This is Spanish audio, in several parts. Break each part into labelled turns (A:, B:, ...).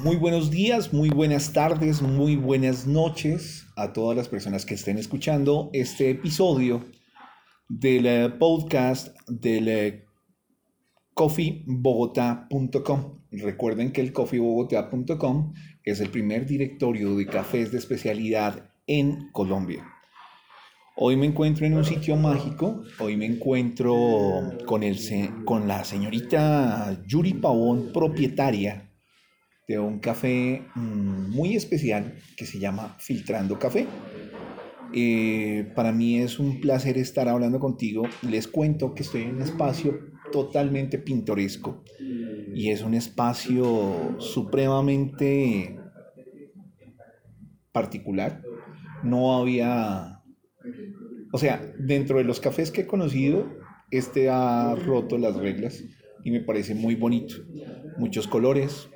A: Muy buenos días, muy buenas tardes, muy buenas noches a todas las personas que estén escuchando este episodio del eh, podcast del eh, coffeebogotá.com. Recuerden que el coffeebogotá.com es el primer directorio de cafés de especialidad en Colombia. Hoy me encuentro en un sitio mágico, hoy me encuentro con, el, con la señorita Yuri Pavón, propietaria de un café mm, muy especial que se llama Filtrando Café. Eh, para mí es un placer estar hablando contigo. Les cuento que estoy en un espacio totalmente pintoresco y es un espacio supremamente particular. No había o sea, dentro de los cafés que he conocido, este ha roto las reglas y me parece muy bonito. Muchos colores,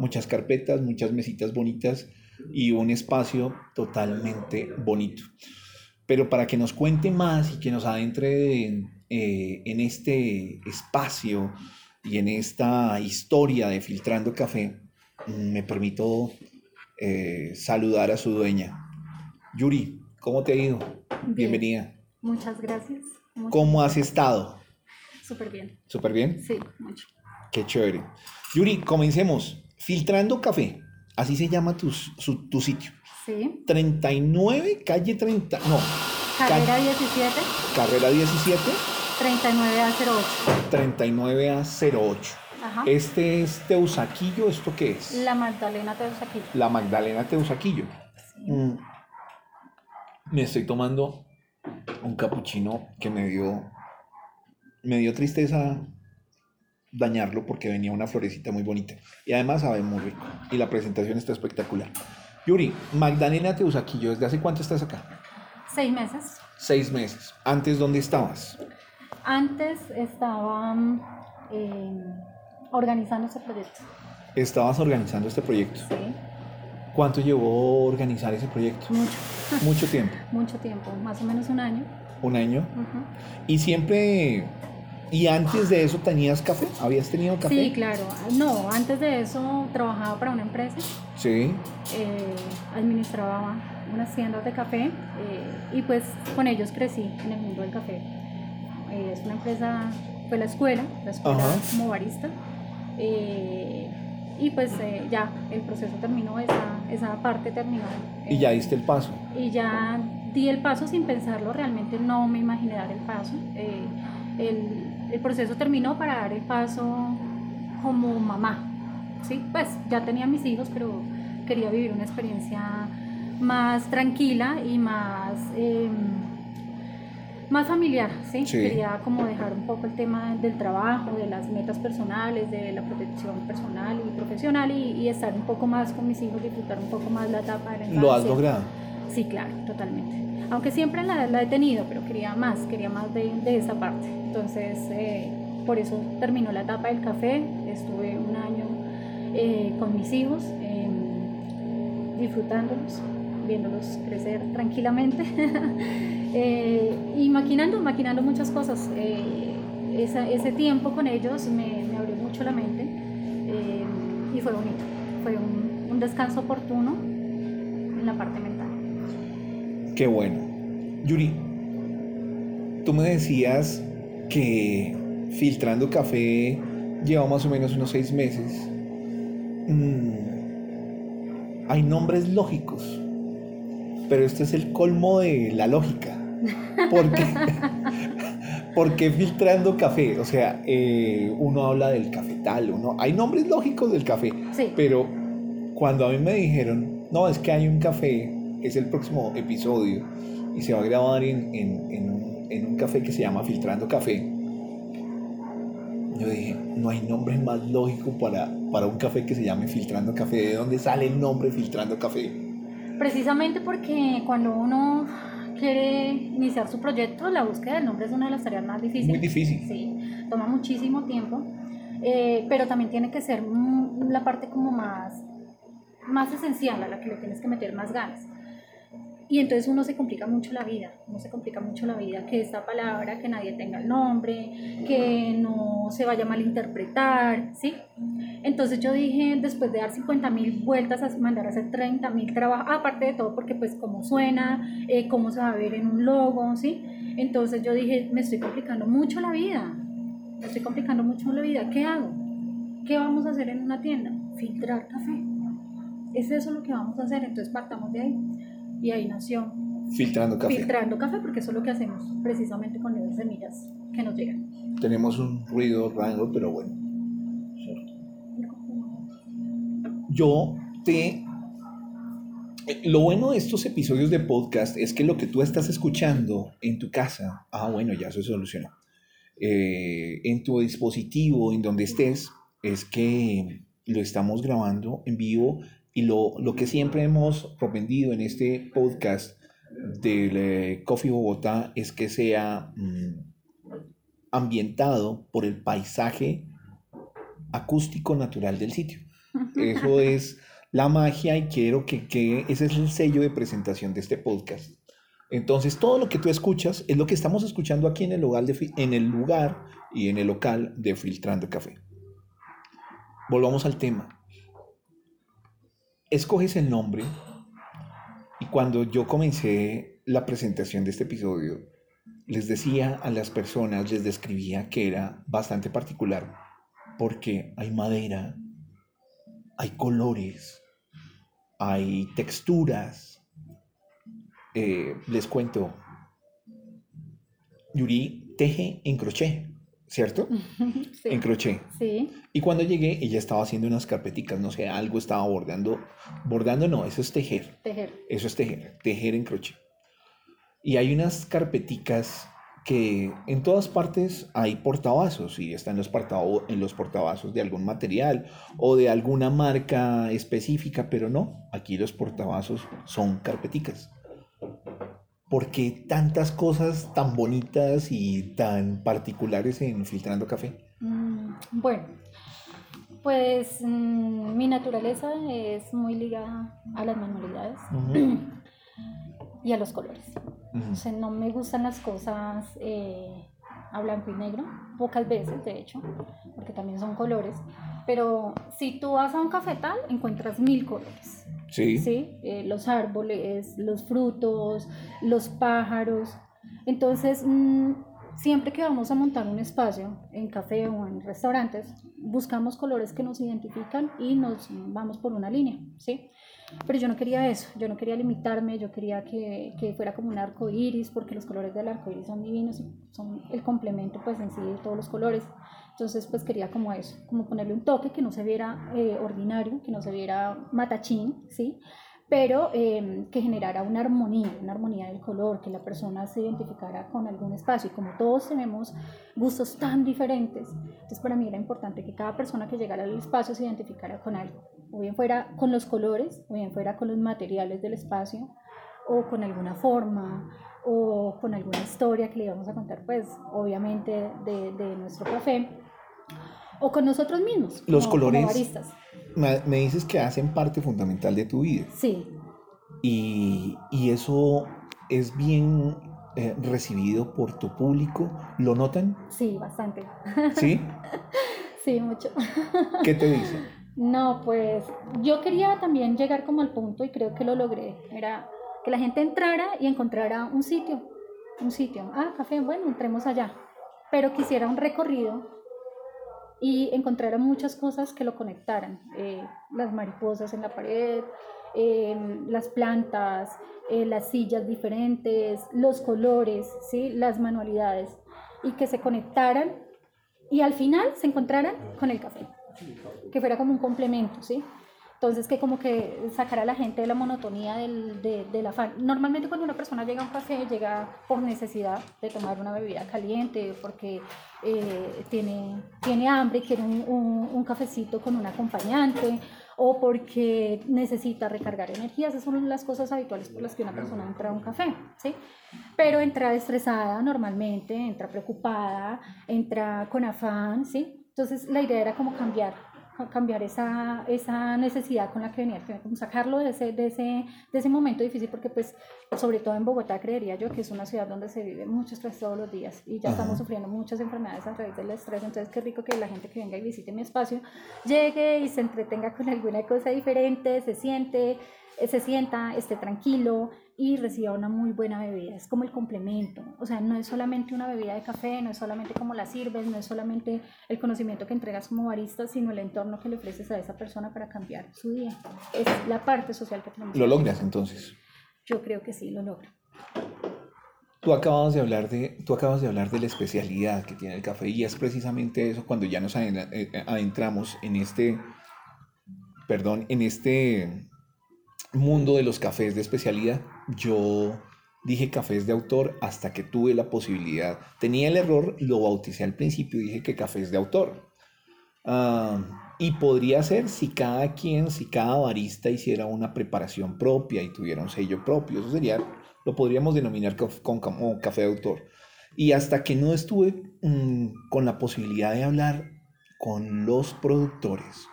A: muchas carpetas, muchas mesitas bonitas y un espacio totalmente bonito. Pero para que nos cuente más y que nos adentre en, eh, este espacio y en esta historia de Filtrando Café, mm, me permito eh, saludar a su dueña. Yuri, ¿cómo te ha ido? Bienvenida.
B: Muchas gracias.
A: ¿Cómo has estado?
B: Súper bien.
A: ¿Súper bien?
B: Sí, mucho.
A: Qué chévere. Yuri, comencemos. Filtrando Café, así se llama tu, tu sitio.
B: Sí.
A: 39, calle 30, no.
B: Carrera 17.
A: Carrera 17.
B: 39A08.
A: 39A08. Ajá. Este es Teusaquillo, ¿esto qué es?
B: La Magdalena Teusaquillo.
A: La Magdalena Teusaquillo. Sí. Mm me estoy tomando un capuchino que me dio, me dio tristeza dañarlo porque venía una florecita muy bonita. Y además sabe muy rico. Y la presentación está espectacular. Yuri, Magdalena Teusaquillo, ¿desde hace cuánto estás acá?
B: Seis meses.
A: Seis meses. ¿Antes dónde estabas?
B: Antes estaba eh, organizando este proyecto.
A: ¿Estabas organizando este proyecto?
B: Sí.
A: ¿Cuánto llevó organizar ese proyecto?
B: Mucho.
A: Mucho tiempo.
B: Mucho tiempo, más o menos un año.
A: Un año. Y siempre, y antes de eso tenías café, ¿habías tenido café?
B: Sí, claro. No, antes de eso trabajaba para una empresa.
A: Sí.
B: Eh, administraba unas tiendas de café eh, y pues con ellos crecí en el mundo del café. Eh, es una empresa, fue la escuela, la escuela como barista y pues eh, ya el proceso terminó, esa, esa parte terminó.
A: ¿Y ya diste el paso?
B: Y ya di el paso sin pensarlo, realmente no me imaginé dar el paso. El, el, proceso terminó para dar el paso como mamá. ¿sí? Pues ya tenía mis hijos, pero quería vivir una experiencia más tranquila y más... Eh, más familiar, ¿sí? Quería como dejar un poco el tema del trabajo, de las metas personales, de la protección personal y profesional y, estar un poco más con mis hijos, disfrutar un poco más la etapa de la infancia.
A: ¿Lo has logrado?
B: Sí, claro, totalmente. Aunque siempre la, la he tenido, pero quería más, quería más de, de esa parte. Entonces, eh, por eso terminó la etapa del café, estuve un año eh, con mis hijos, em, disfrutándolos, viéndolos crecer tranquilamente. Eh, y maquinando, maquinando muchas cosas. Ese tiempo con ellos me, abrió mucho la mente y fue bonito. Fue un, un, descanso oportuno en la parte mental.
A: Qué bueno. Yuri, tú me decías que filtrando café lleva más o menos unos seis meses. Mm, hay nombres lógicos, pero este es el colmo de la lógica. Porque, porque filtrando café, o sea, eh, uno habla del cafetal, uno, hay nombres lógicos del café, pero cuando a mí me dijeron, no, es que hay un café, es el próximo episodio y se va a grabar en, en, un, café que se llama Filtrando Café, yo dije, no hay nombre más lógico para, para un café que se llame Filtrando Café. ¿De dónde sale el nombre Filtrando Café?
B: Precisamente porque cuando uno quiere iniciar su proyecto, la búsqueda del nombre es una de las tareas más difíciles.
A: Muy difícil.
B: Sí, toma muchísimo tiempo, eh, pero también tiene que ser la parte como más, más esencial, a la que le tienes que meter más ganas. Y entonces uno se complica mucho la vida, uno se complica mucho la vida, que esta palabra, que nadie tenga el nombre, que no se vaya a malinterpretar, ¿sí? Entonces yo dije, después de dar 50 mil vueltas, a mandar a hacer 30 mil trabajos, aparte de todo, porque pues cómo suena, eh, cómo se va a ver en un logo, ¿sí? Entonces yo dije, me estoy complicando mucho la vida, me estoy complicando mucho la vida, ¿qué hago? ¿Qué vamos a hacer en una tienda? Filtrar café. Es eso lo que vamos a hacer, entonces partamos de ahí y ahí nació.
A: Filtrando café.
B: Filtrando café porque eso es lo que hacemos precisamente con esas semillas que nos llegan.
A: Tenemos un ruido raro, pero bueno. Yo te... Lo bueno de estos episodios de podcast es que lo que tú estás escuchando en tu casa, ah, bueno, ya se solucionó, eh, en tu dispositivo, en donde estés, es que lo estamos grabando en vivo y lo, lo que siempre hemos propendido en este podcast del eh, Coffee Bogotá es que sea mm, ambientado por el paisaje acústico natural del sitio. Eso es la magia y quiero que, que ese es el sello de presentación de este podcast. Entonces, todo lo que tú escuchas es lo que estamos escuchando aquí en el lugar, de, en el lugar y en el local de Filtrando Café. Volvamos al tema escoges el nombre y cuando yo comencé la presentación de este episodio, les decía a las personas, les describía que era bastante particular porque hay madera, hay colores, hay texturas. Eh, les cuento, Yuri teje en crochet. ¿Cierto? En crochet.
B: Sí.
A: Y cuando llegué, ella estaba haciendo unas carpeticas, no sé, algo estaba bordando. Bordando no, eso es tejer.
B: Tejer.
A: Eso es tejer, tejer en crochet. Y hay unas carpeticas que en todas partes hay portavasos y están los, en los portavasos de algún material o de alguna marca específica, pero no, aquí los portavasos son carpeticas. ¿Por qué tantas cosas tan bonitas y tan particulares en Filtrando Café?
B: Mm, bueno, pues mm, mi naturaleza es muy ligada a las manualidades y a los colores. o sea, no me gustan las cosas eh, a blanco y negro, pocas veces de hecho, porque también son colores. Pero si tú vas a un cafetal, encuentras mil colores.
A: Sí.
B: ¿sí? Eh, los árboles, los frutos, los pájaros. Entonces, mm, siempre que vamos a montar un espacio en café o en restaurantes, buscamos colores que nos identifican y nos vamos por una línea, ¿sí? Pero yo no quería eso, yo no quería limitarme, yo quería que, que fuera como un arco iris, porque los colores del arco iris son divinos y son el complemento, pues en sí, de todos los colores. Entonces, pues quería como eso, como ponerle un toque que no se viera eh, ordinario, que no se viera matachín, ¿sí? Pero em, que generara una armonía, una armonía del color, que la persona se identificara con algún espacio. Y como todos tenemos gustos tan diferentes, entonces para mí era importante que cada persona que llegara al espacio se identificara con algo, o bien fuera con los colores, o bien fuera con los materiales del espacio, o con alguna forma, o con alguna historia que le íbamos a contar, pues obviamente de, de nuestro café o con nosotros mismos.
A: Los colores me dices que hacen parte fundamental de tu vida.
B: Sí.
A: Y, y eso es bien eh, recibido por tu público. ¿Lo notan?
B: Sí, bastante.
A: ¿Sí?
B: sí, mucho.
A: ¿Qué te dicen?
B: No, pues yo quería también llegar como al punto y creo que lo logré. Era que la gente entrara y encontrara un sitio. Un sitio. Ah, café, bueno, entremos allá. Pero quisiera un recorrido y encontraron muchas cosas que lo conectaran, eh, las mariposas en la pared, eh, las plantas, eh, las sillas diferentes, los colores, ¿sí? las manualidades, y que se conectaran y al final se encontraran con el café, que fuera como un complemento, ¿sí? Entonces, que como que sacara a la gente de la monotonía del, de, del afán. Normalmente cuando una persona llega a un café, llega por necesidad de tomar una bebida caliente, porque eh, tiene, tiene hambre quiere un, un, cafecito con un acompañante, o porque necesita recargar energías. Esas son las cosas habituales por las que una persona entra a un café, ¿sí? Pero entra estresada normalmente, entra preocupada, entra con afán, ¿sí? Entonces, la idea era como cambiar cambiar esa, esa necesidad con la que venía el como sacarlo de ese, de, ese, de ese momento difícil, porque pues sobre todo en Bogotá creería yo que es una ciudad donde se vive mucho estrés todos los días y ya estamos sufriendo muchas enfermedades a través del estrés, entonces qué rico que la gente que venga y visite mi espacio llegue y se entretenga con alguna cosa diferente, se siente, se sienta, esté tranquilo, y reciba una muy buena bebida. Es como el complemento. O sea, no es solamente una bebida de café, no es solamente cómo la sirves, no es solamente el conocimiento que entregas como barista, sino el entorno que le ofreces a esa persona para cambiar su día. Es la parte social que tenemos.
A: ¿Lo logras entonces?
B: Yo creo que sí, lo logro.
A: Tú acabas de hablar de, tú acabas de hablar de la especialidad que tiene el café y es precisamente eso cuando ya nos eh, adentramos en este, perdón, en este mundo de los cafés de especialidad, yo dije cafés de autor hasta que tuve la posibilidad. Tenía el error, lo bauticé al principio y dije que cafés de autor. Ah, y podría ser si cada quien, si cada barista hiciera una preparación propia y tuviera un sello propio. Eso sería, lo podríamos denominar como café de autor. Y hasta que no estuve mm, con la posibilidad de hablar con los productores,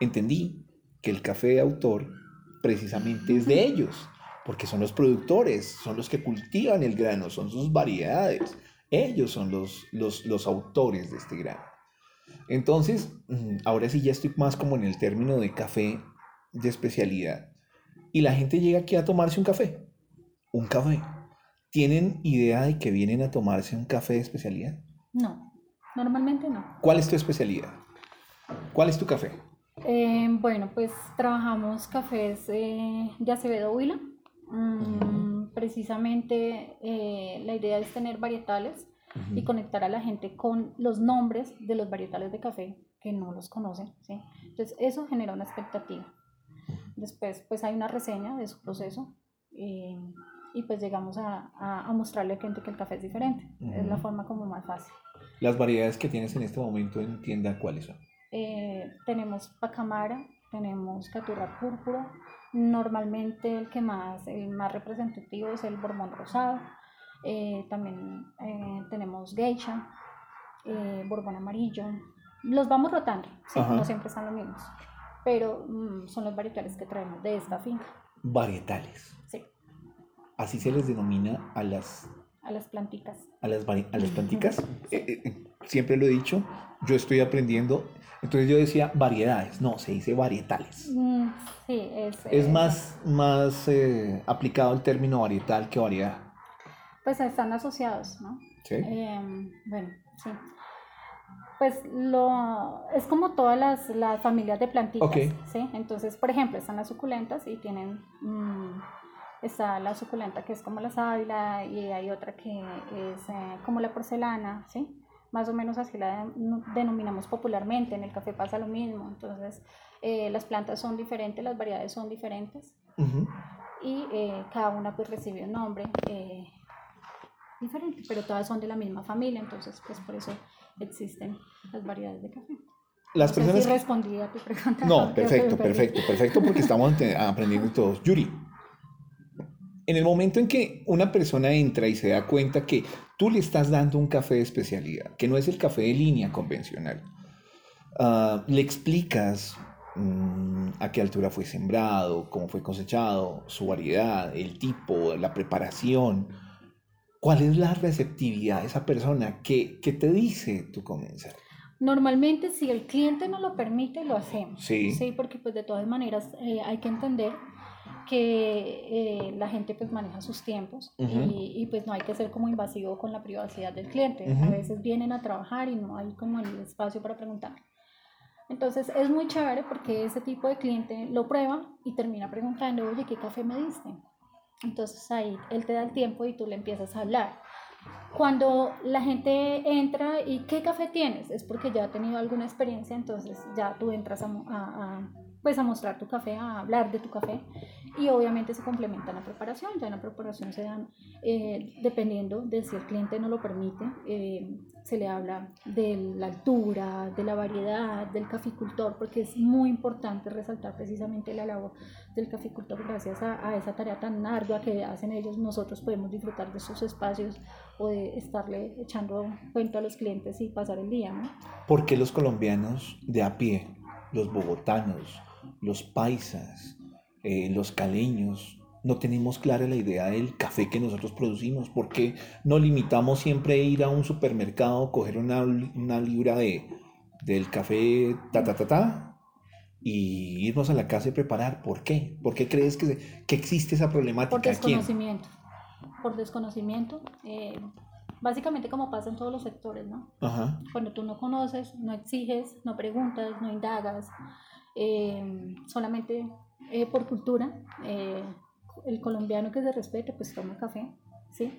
A: entendí que el café de autor precisamente es de ellos, porque son los productores, son los que cultivan el grano, son sus variedades. Ellos son los, los, autores de este grano. Entonces, mm, ahora sí ya estoy más como en el término de café de especialidad. Y la gente llega aquí a tomarse un café. Un café. ¿Tienen idea de que vienen a tomarse un café de especialidad?
B: No, normalmente no.
A: ¿Cuál es tu especialidad? ¿Cuál es tu café?
B: Eh, bueno, pues trabajamos cafés eh, de Acevedo Huila. Mm, precisamente eh, la idea es tener varietales y conectar a la gente con los nombres de los varietales de café que no los conocen. ¿sí? Entonces eso genera una expectativa. Después pues hay una reseña de su proceso y pues llegamos a, a, mostrarle a la gente que el café es diferente. Es la forma como más fácil.
A: ¿Las variedades que tienes en este momento en tienda cuáles son?
B: Eh, tenemos pacamara, tenemos caturra púrpura, normalmente el que más, el más representativo es el borbón rosado, eh, también eh, tenemos geisha, borbón amarillo, los vamos rotando, no siempre están los mismos, pero mm, son los varietales que traemos de esta finca.
A: Varietales.
B: Sí.
A: Así se les denomina a las...
B: A las plantitas.
A: A las, a las plantitas. siempre lo he dicho, yo estoy aprendiendo entonces yo decía variedades, no, se dice varietales.
B: Mm, sí, es,
A: es más, más eh, aplicado el término varietal que variedad.
B: Pues están asociados, ¿no?
A: Sí.
B: Em, bueno, sí. Pues lo, es como todas las, las familias de plantitas, ¿sí? Entonces, por ejemplo, están las suculentas y tienen, mm, está la suculenta que es como la sábila y hay otra que es eh, como la porcelana, ¿sí? más o menos así la denominamos popularmente, en el café pasa lo mismo, entonces eh, las plantas son diferentes, las variedades son diferentes y eh, cada una pues recibe un nombre diferente, pero todas son de la misma familia, entonces pues por eso existen las variedades de café.
A: Las personas...
B: si respondí a tu pregunta.
A: No, perfecto, perfecto, perfecto, porque estamos aprendiendo todos. Yuri, en el momento en que una persona entra y se da cuenta que tú le estás dando un café de especialidad, que no es el café de línea convencional, ah, le explicas mm, a qué altura fue sembrado, cómo fue cosechado, su variedad, el tipo, la preparación, cuál es la receptividad de esa persona, qué, qué te dice tu comensal.
B: Normalmente si el cliente no lo permite, lo hacemos.
A: Sí.
B: Sí, porque pues de todas maneras eh, hay que entender que eh, la gente pues maneja sus tiempos y, pues no hay que ser como invasivo con la privacidad del cliente. A veces vienen a trabajar y no hay como el espacio para preguntar. Entonces es muy chévere porque ese tipo de cliente lo prueba y termina preguntando, oye, ¿qué café me diste? Entonces ahí él te da el tiempo y tú le empiezas a hablar. Cuando la gente entra y ¿qué café tienes? Es porque ya ha tenido alguna experiencia, entonces ya tú entras a pues a mostrar tu café, a hablar de tu café y obviamente se complementa la preparación, ya en la preparación se dan, eh, dependiendo de si el cliente no lo permite, eh, se le habla de la altura, de la variedad, del caficultor, porque es muy importante resaltar precisamente la labor del caficultor, gracias a, a esa tarea tan ardua que hacen ellos, nosotros podemos disfrutar de sus espacios o de estarle echando cuento a los clientes y pasar el día. ¿no?
A: ¿Por qué los colombianos de a pie los bogotanos, los paisas, eh, los caleños, no tenemos clara la idea del café que nosotros producimos? ¿Por qué no limitamos siempre a ir a un supermercado, coger una, una libra de, del café ta ta ta ta y irnos a la casa y preparar? ¿Por qué? ¿Por qué crees que, que existe esa problemática?
B: Por desconocimiento. Por desconocimiento. Eh, básicamente como pasa en todos los sectores, ¿no? Ajá. Cuando tú no conoces, no exiges, no preguntas, no indagas, eh, solamente eh, por cultura el colombiano que se respete, pues toma café, ¿sí?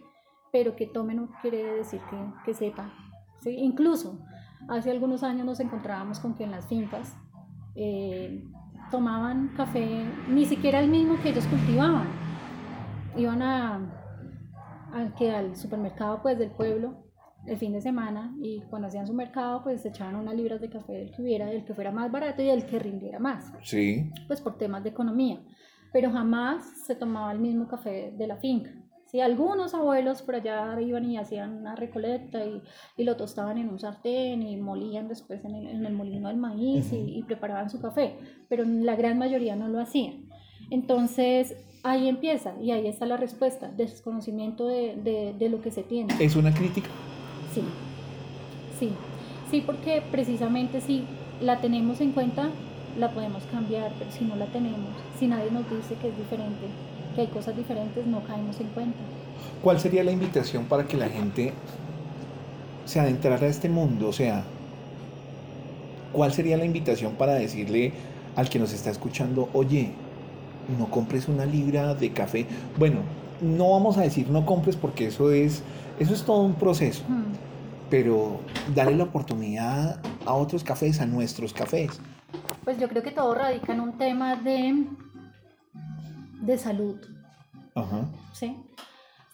B: Pero que tome no quiere decir que, que sepa, ¿sí? Incluso hace algunos años nos encontrábamos con que en las fincas eh, tomaban café, ni siquiera el mismo que ellos cultivaban. Iban a, a, que al supermercado pues del pueblo el fin de semana y cuando hacían su mercado pues echaban unas libras de café del que hubiera, del que fuera más barato y del que rindiera más.
A: Sí.
B: Pues por temas de economía pero jamás se tomaba el mismo café de la finca. Sí, algunos abuelos por allá iban y hacían una recolecta y, y lo tostaban en un sartén y molían después en el, en el molino del maíz y, y, preparaban su café, pero la gran mayoría no lo hacían. Entonces ahí empieza y ahí está la respuesta, desconocimiento de, de, de lo que se tiene.
A: ¿Es una crítica?
B: Sí, sí, sí, porque precisamente si la tenemos en cuenta, la podemos cambiar, pero si no la tenemos, si nadie nos dice que es diferente, que hay cosas diferentes, no caemos en cuenta.
A: ¿Cuál sería la invitación para que la gente se adentrara a este mundo? O sea, ¿cuál sería la invitación para decirle al que nos está escuchando, oye, no compres una libra de café? Bueno, no vamos a decir no compres porque eso es, eso es todo un proceso. Pero darle la oportunidad a otros cafés, a nuestros cafés.
B: Pues yo creo que todo radica en un tema de, de salud. Ajá. ¿Sí?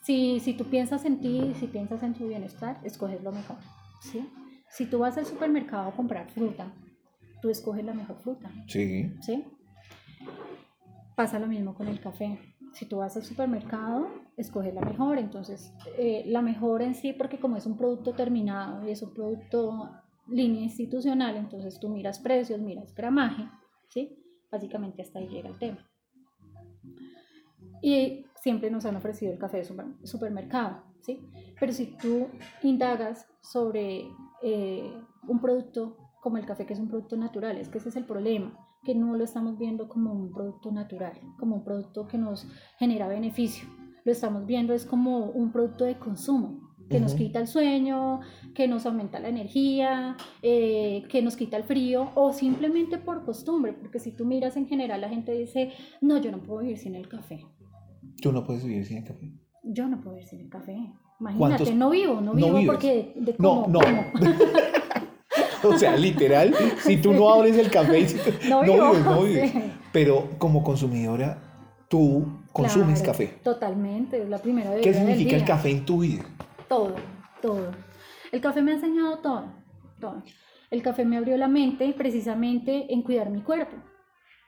B: Si, si tú piensas en ti, si piensas en tu bienestar, escoges lo mejor. ¿sí? Si tú vas al supermercado a comprar fruta, tú escoges la mejor fruta.
A: Sí.
B: ¿Sí? Pasa lo mismo con el café. Si tú vas al supermercado, escoges la mejor. Entonces, eh, la mejor en sí, porque como es un producto terminado y es un producto línea institucional, entonces tú miras precios, miras gramaje, ¿sí? Básicamente hasta ahí llega el tema. Y siempre nos han ofrecido el café de supermercado, ¿sí? Pero si tú indagas sobre eh, un producto como el café, que es un producto natural, es que ese es el problema, que no lo estamos viendo como un producto natural, como un producto que nos genera beneficio. Lo estamos viendo es como un producto de consumo, que nos quita el sueño, que nos aumenta la energía, eh, que nos quita el frío o simplemente por costumbre, porque si tú miras en general la gente dice, no, yo no puedo vivir sin el café.
A: ¿Tú no puedes vivir sin el café?
B: Yo no puedo vivir sin el café. Imagínate, no vivo, no vivo porque de cómo,
A: no, no. o sea, literal, si tú no abres el café, no, vives, no vives. Pero como consumidora, tú consumes café.
B: Totalmente, es la primera vez.
A: ¿Qué significa el café en tu vida?
B: todo, todo. El café me ha enseñado todo, todo. El café me abrió la mente precisamente en cuidar mi cuerpo.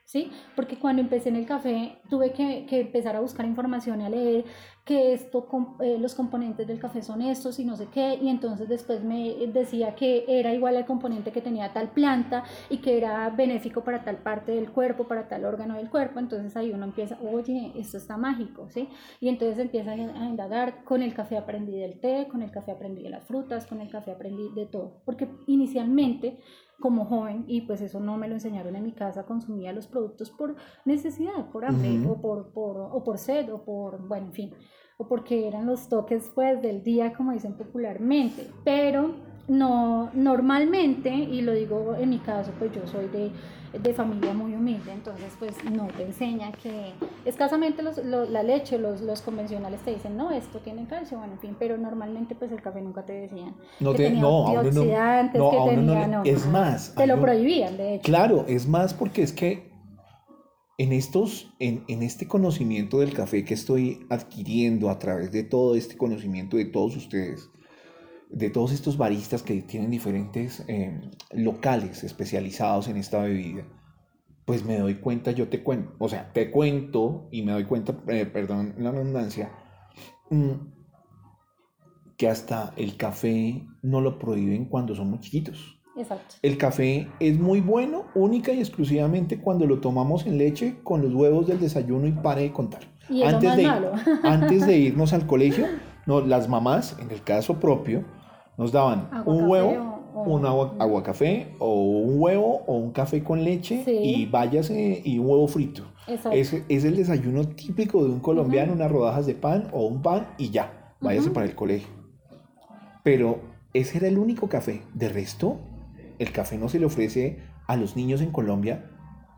B: ¿Sí? Porque cuando empecé en el café tuve que, que empezar a buscar información y a leer que esto, eh, los componentes del café son estos y no sé qué, y entonces después me decía que era igual al componente que tenía tal planta y que era benéfico para tal parte del cuerpo, para tal órgano del cuerpo, entonces ahí uno empieza, oye, esto está mágico, ¿sí? Y entonces empieza a indagar, con el café aprendí del té, con el café aprendí de las frutas, con el café aprendí de todo, porque inicialmente como joven y pues eso no me lo enseñaron en mi casa, consumía los productos por necesidad, por hambre o, por, por, o por sed o por, bueno, en fin, o porque eran los toques pues del día como dicen popularmente, pero no, normalmente, y lo digo en mi caso, pues yo soy de, de familia muy humilde, entonces pues no te enseñan que escasamente los, la leche, los, los, convencionales te dicen, no, esto tiene calcio, bueno, en fin, pero normalmente pues el café nunca te decían
A: no
B: que tenía
A: no,
B: antioxidantes,
A: no,
B: que
A: tenía,
B: no,
A: es más,
B: te lo prohibían, de hecho.
A: Claro, es más porque es que en, estos, en, en, este conocimiento del café que estoy adquiriendo a través de todo este conocimiento de todos ustedes, de todos estos baristas que tienen diferentes eh, locales especializados en esta bebida, pues me doy cuenta, yo te cuento, o sea, te cuento y me doy cuenta, eh, perdón la redundancia, mm, que hasta el café no lo prohíben cuando somos chiquitos.
B: Exacto.
A: El café es muy bueno única y exclusivamente cuando lo tomamos en leche con los huevos del desayuno y pare de contar.
B: Y
A: antes,
B: más
A: de,
B: malo.
A: antes de irnos al colegio, no, las mamás, en el caso propio, nos daban
B: Agua
A: un
B: café
A: huevo,
B: o- o-
A: un agua, agua café o un huevo o un café con leche
B: Sí.
A: y váyase y un huevo frito. Es, es el desayuno típico de un colombiano, unas rodajas de pan o un pan y ya, váyase para el colegio. Pero ese era el único café. De resto, el café no se le ofrece a los niños en Colombia,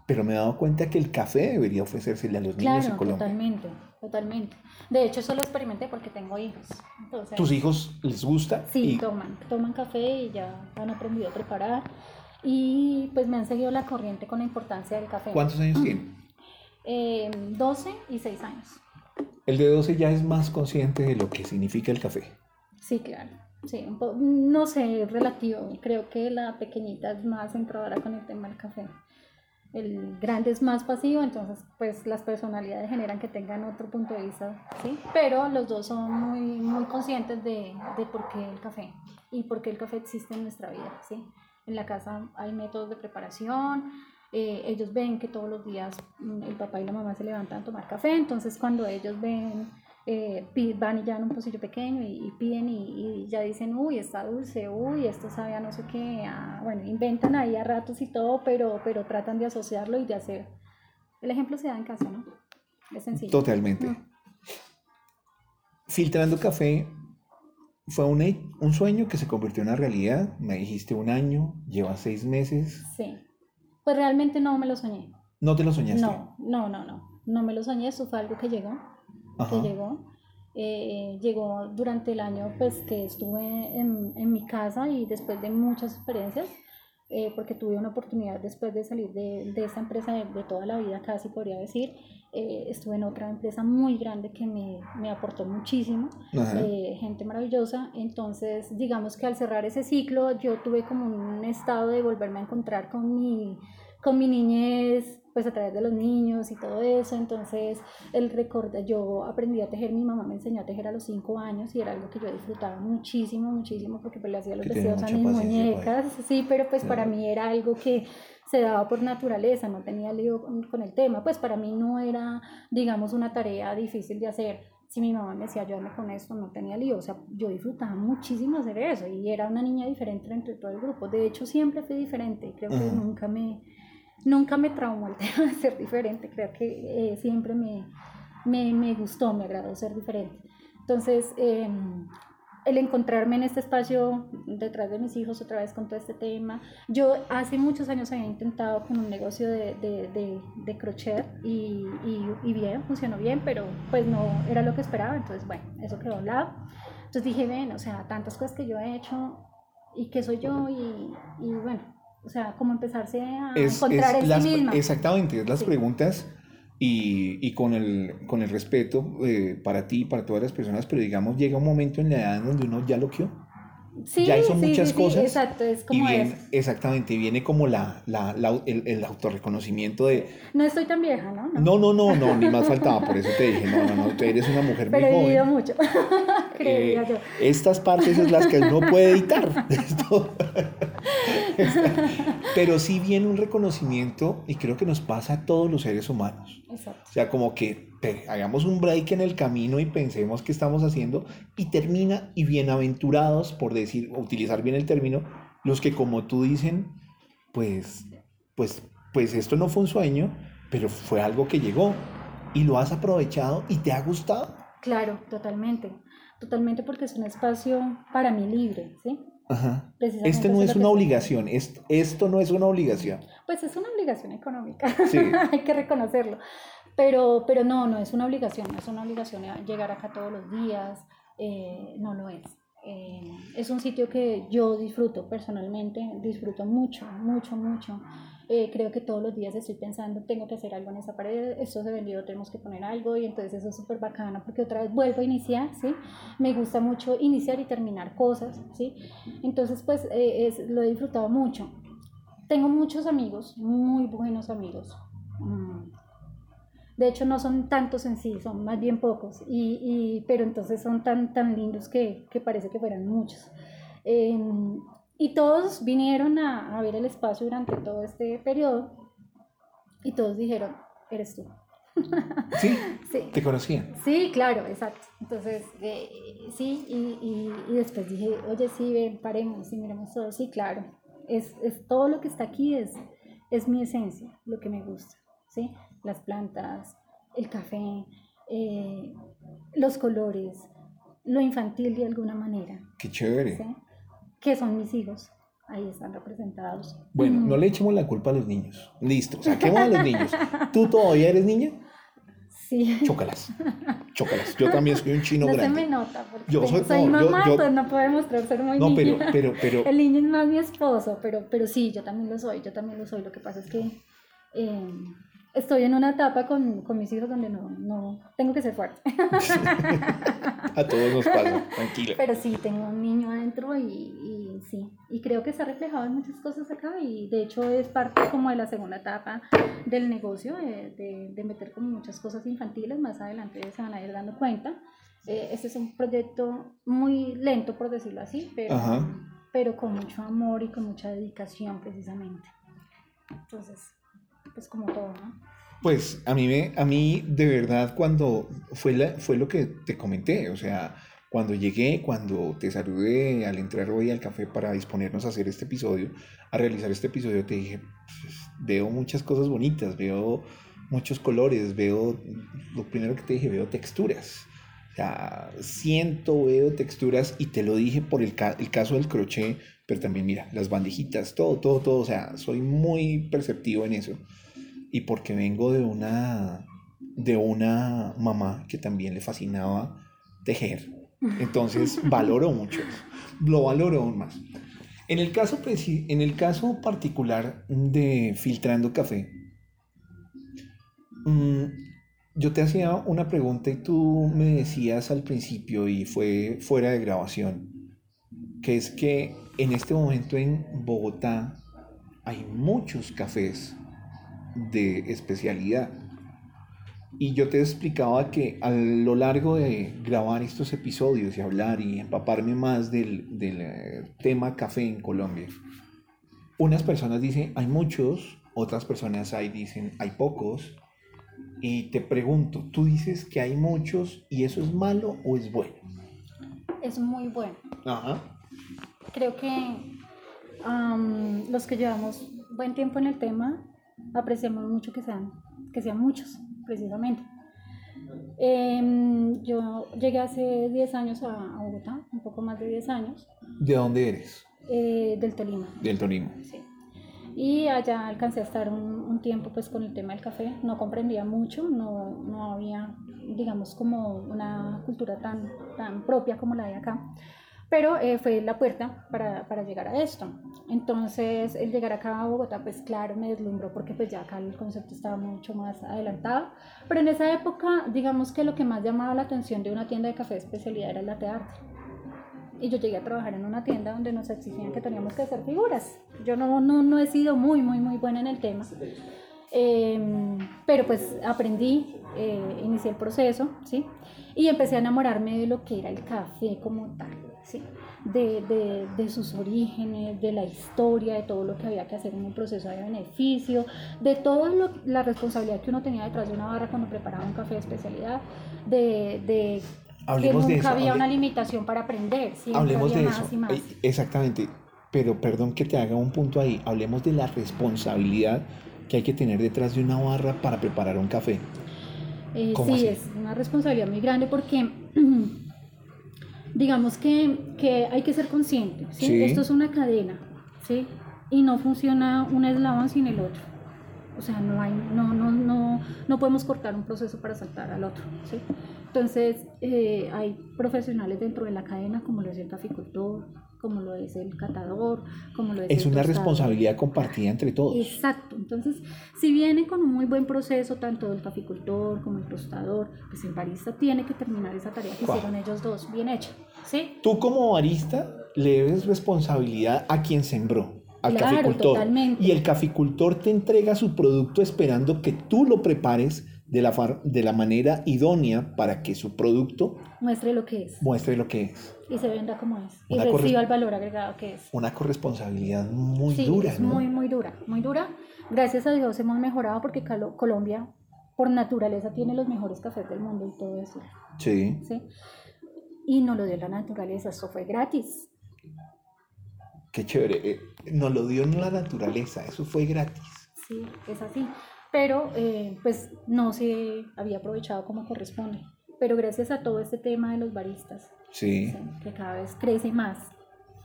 A: pero me he dado cuenta que el café debería ofrecérsele a los niños en
B: Claro,
A: Colombia.
B: totalmente, totalmente. De hecho, eso lo experimenté porque tengo hijos. Entonces,
A: ¿Tus hijos les gusta?
B: Sí,
A: Y-
B: toman, toman café y ya han aprendido a preparar. Y pues me han seguido la corriente con la importancia del café.
A: ¿Cuántos años tienen?
B: Eh, 12 y 6 años.
A: El de 12 ya es más consciente de lo que significa el café.
B: Sí, claro. Sí, un po- no sé, es relativo. Creo que la pequeñita es más entradora con el tema del café. El grande es más pasivo, entonces pues las personalidades generan que tengan otro punto de vista, ¿sí? Pero los dos son muy, muy conscientes de, de por qué el café y por qué el café existe en nuestra vida, ¿sí? En la casa hay métodos de preparación, eh, ellos ven que todos los días mm, el papá y la mamá se levantan a tomar café, entonces cuando ellos ven eh, van y en un pocillo pequeño y, y piden y, y ya dicen, uy, está dulce, uy, esto sabe a no sé qué, a- bueno, inventan ahí a ratos y todo, pero, pero tratan de asociarlo y de hacer. El ejemplo se da en casa, ¿no? Es sencillo.
A: Totalmente.
B: Mm.
A: Filtrando café fue un, un sueño que se convirtió en una realidad. Me dijiste un año, lleva seis meses.
B: Sí. Pues realmente no me lo soñé.
A: ¿No te lo soñaste?
B: No, no, no, no. No me lo soñé, eso fue algo que llegó.
A: Ajá.
B: que llegó. Eh, llegó durante el año pues que estuve en, en mi casa y después de muchas experiencias, eh, porque tuve una oportunidad después de salir de, de esa empresa de, de toda la vida, casi podría decir, eh, estuve en otra empresa muy grande que me, me aportó muchísimo, eh, gente maravillosa, entonces digamos que al cerrar ese ciclo yo tuve como un estado de volverme a encontrar con mi, con mi niñez, pues a través de los niños y todo eso, entonces el recorda, yo aprendí a tejer, mi mamá me enseñó a tejer a los cinco años y era algo que yo disfrutaba muchísimo, muchísimo, porque pues le hacía los vestidos a mis muñecas, sí, pero pues para mí era algo que se daba por naturaleza, no tenía lío con, el tema, pues para mí no era, digamos, una tarea difícil de hacer. Si mi mamá me decía, ayúdame con esto, no tenía lío. O sea, yo disfrutaba muchísimo hacer eso y era una niña diferente entre todo el grupo. De hecho, siempre fui diferente. Creo que
A: Ujú.
B: nunca me, nunca me traumó el tema de ser diferente. Creo que eh, siempre me, me, me gustó, me agradó ser diferente. Entonces, eh, el encontrarme en este espacio detrás de mis hijos otra vez con todo este tema. Yo hace muchos años había intentado con un negocio de, de, de, de crochet y, y, y bien, funcionó bien, pero pues no era lo que esperaba. Entonces, bueno, eso quedó a un lado. Entonces dije, ven, o sea, tantas cosas que yo he hecho y que soy yo y, y bueno, o sea, como empezarse a
A: Es-
B: encontrar
A: es
B: en
A: las-
B: sí misma.
A: Exactamente, es las
B: Sí.
A: preguntas y, y con, el, con el respeto eh, para ti y para todas las personas, pero digamos, llega un momento en la edad donde uno ya lo quió.
B: Sí,
A: ya hizo
B: sí,
A: muchas
B: sí, sí,
A: cosas
B: exacto, es
A: Y
B: como
A: viene,
B: eso.
A: exactamente, viene como la, la, la- el, el autorreconocimiento de,
B: No estoy tan vieja, ¿no?
A: no, no, no, no, ni más faltaba, por eso te dije, no, no, no, tú eres una mujer muy
B: Pero he vivido
A: joven.
B: mucho,
A: Eh,
B: yo.
A: Estas partes es las que uno puede editar. Pero sí viene un reconocimiento y creo que nos pasa a todos los seres humanos.
B: Exacto.
A: O sea, como que hagamos un break en el camino y pensemos qué estamos haciendo y termina y bienaventurados, por decir, utilizar bien el término, los que como tú dicen, pues, pues, pues esto no fue un sueño, pero fue algo que llegó y lo has aprovechado y te ha gustado.
B: Claro, totalmente. Totalmente porque es un espacio para mí libre, ¿sí?
A: Ajá. Este no es
B: lo
A: una obligación, esto, esto no es una obligación.
B: Pues es una obligación económica,
A: Sí.
B: hay que reconocerlo. Pero, pero no, no es una obligación, no es una obligación llegar acá todos los días, eh, no lo es. Eh, es un sitio que yo disfruto personalmente, disfruto mucho, mucho, mucho. Eh, creo que todos los días estoy pensando, tengo que hacer algo en esa pared, esto se vendió, tenemos que poner algo y entonces eso es súper bacano porque otra vez vuelvo a iniciar, ¿sí? Me gusta mucho iniciar y terminar cosas, ¿sí? Entonces pues eh, es, lo he disfrutado mucho. Tengo muchos amigos, muy buenos amigos. Mm. De hecho, no son tantos en sí, son más bien pocos, y, y- pero entonces son tan, tan lindos que, que parece que fueran muchos. Eh, Y todos vinieron a, a ver el espacio durante todo este periodo y todos dijeron, eres tú.
A: ¿Sí? sí. ¿Te conocían?
B: Sí, claro, exacto. Entonces, eh, sí, y, y, después dije, oye, sí, ven, paremos y miremos todo. Sí, claro. Es, es, todo lo que está aquí es, es mi esencia, lo que me gusta. ¿sí? Las plantas, el café, eh, los colores, lo infantil de alguna manera.
A: Qué chévere.
B: ¿sí? Que son mis hijos. Ahí están representados.
A: Bueno, no le echemos la culpa a los niños. Listo, saquemos a los niños. ¿Tú todavía eres niña?
B: Sí.
A: Chócalas. Chócalas. Yo también soy un chino
B: no
A: grande.
B: se me nota, porque yo soy, soy mamá, yo, pues no puede mostrar ser muy no,
A: pero, pero, pero...
B: El niño es más mi esposo, pero, pero sí, yo también lo soy, yo también lo soy. Lo que pasa es que eh, estoy en una etapa con, con, mis hijos donde no, no tengo que ser fuerte.
A: A todos nos pasa, tranquila.
B: Pero sí, tengo un niño adentro y, y, sí, y creo que se ha reflejado en muchas cosas acá y de hecho es parte como de la segunda etapa del negocio, de, de, meter como muchas cosas infantiles, más adelante se van a ir dando cuenta. Eh, este es un proyecto muy lento, por decirlo así, pero, pero con mucho amor y con mucha dedicación precisamente. Entonces, pues como todo, ¿no?
A: Pues a mí, a mí de verdad cuando fue, la, fue lo que te comenté, o sea, cuando llegué, cuando te saludé al entrar hoy al café para disponernos a hacer este episodio, a realizar este episodio, te dije, pues, veo muchas cosas bonitas, veo muchos colores, veo, lo primero que te dije, veo texturas. Sea, siento, veo texturas y te lo dije por el, el caso del crochet, pero también mira, las bandejitas, todo, todo, todo, o sea, soy muy perceptivo en eso y porque vengo de una, de una mamá que también le fascinaba tejer. Entonces valoro mucho Lo valoro aún más. En el caso, en el caso particular de filtrando café, mm, yo te hacía una pregunta y tú me decías al principio y fue fuera de grabación, que es que en este momento en Bogotá hay muchos cafés de especialidad. Y yo te explicaba que a lo largo de grabar estos episodios y hablar y empaparme más del, del eh, tema café en Colombia, unas personas dicen hay muchos, otras personas hay, dicen hay pocos. Y te pregunto, tú dices que hay muchos y eso es malo o es bueno?
B: Es muy bueno.
A: Ajá.
B: Creo que los que llevamos buen tiempo en el tema apreciamos mucho que sean, que sean muchos, precisamente. Em, yo llegué hace 10 años a, Bogotá, un poco más de 10 años.
A: ¿De dónde eres?
B: Eh, del Tolima.
A: Del Tolima.
B: Sí. Y allá alcancé a estar un, un, tiempo pues con el tema del café, no comprendía mucho, no, no había, digamos, como una cultura tan, tan propia como la de acá pero eh, fue la puerta para, para, llegar a esto. Entonces, el llegar acá a Bogotá, pues claro, me deslumbró porque pues ya acá el concepto estaba mucho más adelantado, pero en esa época, digamos que lo que más llamaba la atención de una tienda de café de especialidad era el latte art. Y yo llegué a trabajar en una tienda donde nos exigían que teníamos que hacer figuras. Yo no, no, no he sido muy, muy, muy buena en el tema. Em, pero pues aprendí, eh, inicié el proceso, ¿sí? Y empecé a enamorarme de lo que era el café como tal de, de, de, sus orígenes, de la historia, de todo lo que había que hacer en un proceso de beneficio, de toda la responsabilidad que uno tenía detrás de una barra cuando preparaba un café de especialidad, de, de que nunca había una limitación para aprender,
A: Hablemos de eso. Exactamente, pero perdón que te haga un punto ahí, hablemos de la responsabilidad que hay que tener detrás de una barra para preparar un café.
B: Eh, sí, es una responsabilidad muy grande porque digamos que, que hay que ser consciente, ¿sí? Esto es una cadena, ¿sí? Y no funciona un eslabón sin el otro. O sea, no, hay, no, no, no, no podemos cortar un proceso para saltar al otro, ¿sí? Entonces, eh, hay profesionales dentro de la cadena, como lo es el caficultor, como lo es el catador, como lo es...
A: Es una responsabilidad compartida entre todos.
B: Exacto. Entonces, si viene con un muy buen proceso, tanto el caficultor como el tostador, pues el barista tiene que terminar esa tarea que hicieron ellos dos bien hecha. ¿sí?
A: Tú como barista le debes responsabilidad a quien sembró. Al caficultor. Y el caficultor te entrega su producto esperando que tú lo prepares de la, de la manera idónea para que su producto
B: muestre lo que es.
A: Muestre lo que es.
B: Y se venda como es. y reciba el valor agregado que es.
A: Una corresponsabilidad muy dura.
B: Es muy, muy dura, muy dura. Gracias a Dios hemos mejorado porque Colombia, por naturaleza, tiene los mejores cafés del mundo y todo eso.
A: Sí.
B: ¿Sí? Y no lo dio la naturaleza, eso fue gratis.
A: Qué chévere. Eh, nos lo dio la naturaleza, eso fue gratis.
B: Sí, es así pero eh, pues no se había aprovechado como corresponde. Pero gracias a todo este tema de los baristas,
A: sí.
B: que cada vez crece más,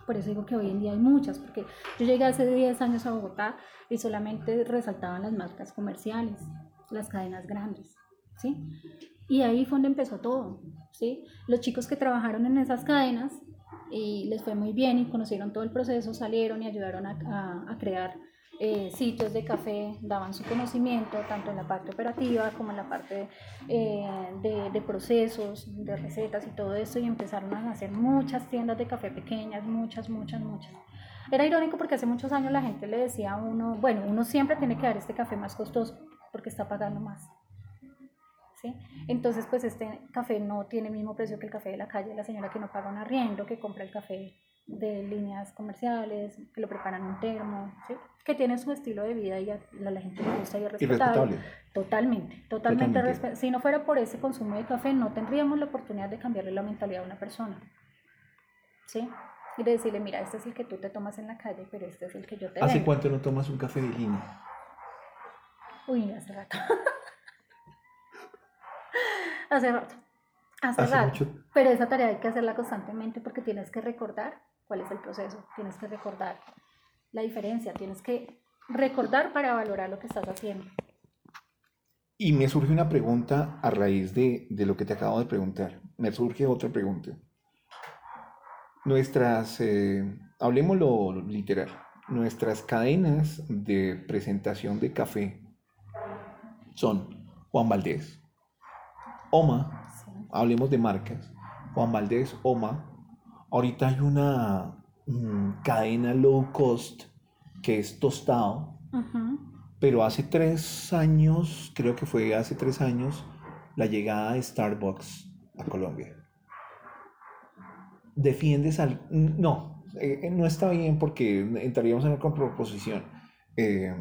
B: por eso digo que hoy en día hay muchas, porque yo llegué hace 10 años a Bogotá y solamente resaltaban las marcas comerciales, las cadenas grandes, ¿sí? Y ahí fue donde empezó todo, ¿sí? Los chicos que trabajaron en esas cadenas y les fue muy bien y conocieron todo el proceso, salieron y ayudaron a, a crear eh, sitios de café daban su conocimiento, tanto en la parte operativa como en la parte eh, de, de, procesos, de recetas y todo eso, y empezaron a hacer muchas tiendas de café pequeñas, muchas, muchas, muchas. Era irónico porque hace muchos años la gente le decía a uno, bueno, uno siempre tiene que dar este café más costoso porque está pagando más. ¿Sí? Entonces, pues este café no tiene el mismo precio que el café de la calle, la señora que no paga un arriendo, que compra el café de líneas comerciales, que lo preparan en termo, ¿sí? que tiene su estilo de vida y a la gente le gusta y es respetable. Totalmente, totalmente. Si no fuera por ese consumo de café, no tendríamos la oportunidad de cambiarle la mentalidad a una persona. ¿Sí? Y de decirle, mira, este es el que tú te tomas en la calle, pero este es el que yo te
A: ¿Hace cuánto no tomas un café de línea?
B: Uy, hace rato. hace rato. Hace, rato. Pero esa tarea hay que hacerla constantemente porque tienes que recordar cuál es el proceso, tienes que recordar la diferencia, tienes que recordar para valorar lo que estás haciendo.
A: Y me surge una pregunta a raíz de, lo que te acabo de preguntar. Me surge otra pregunta. Nuestras, eh, hablemos lo literal, nuestras cadenas de presentación de café son Juan Valdés, Oma, hablemos de marcas, Juan Valdés, Oma, Ahorita hay una mm, cadena low cost que es tostado, pero hace tres años, creo que fue hace tres años, la llegada de Starbucks a Colombia. ¿Defiendes al.? No, eh, no está bien porque entraríamos en una proposición. Eh,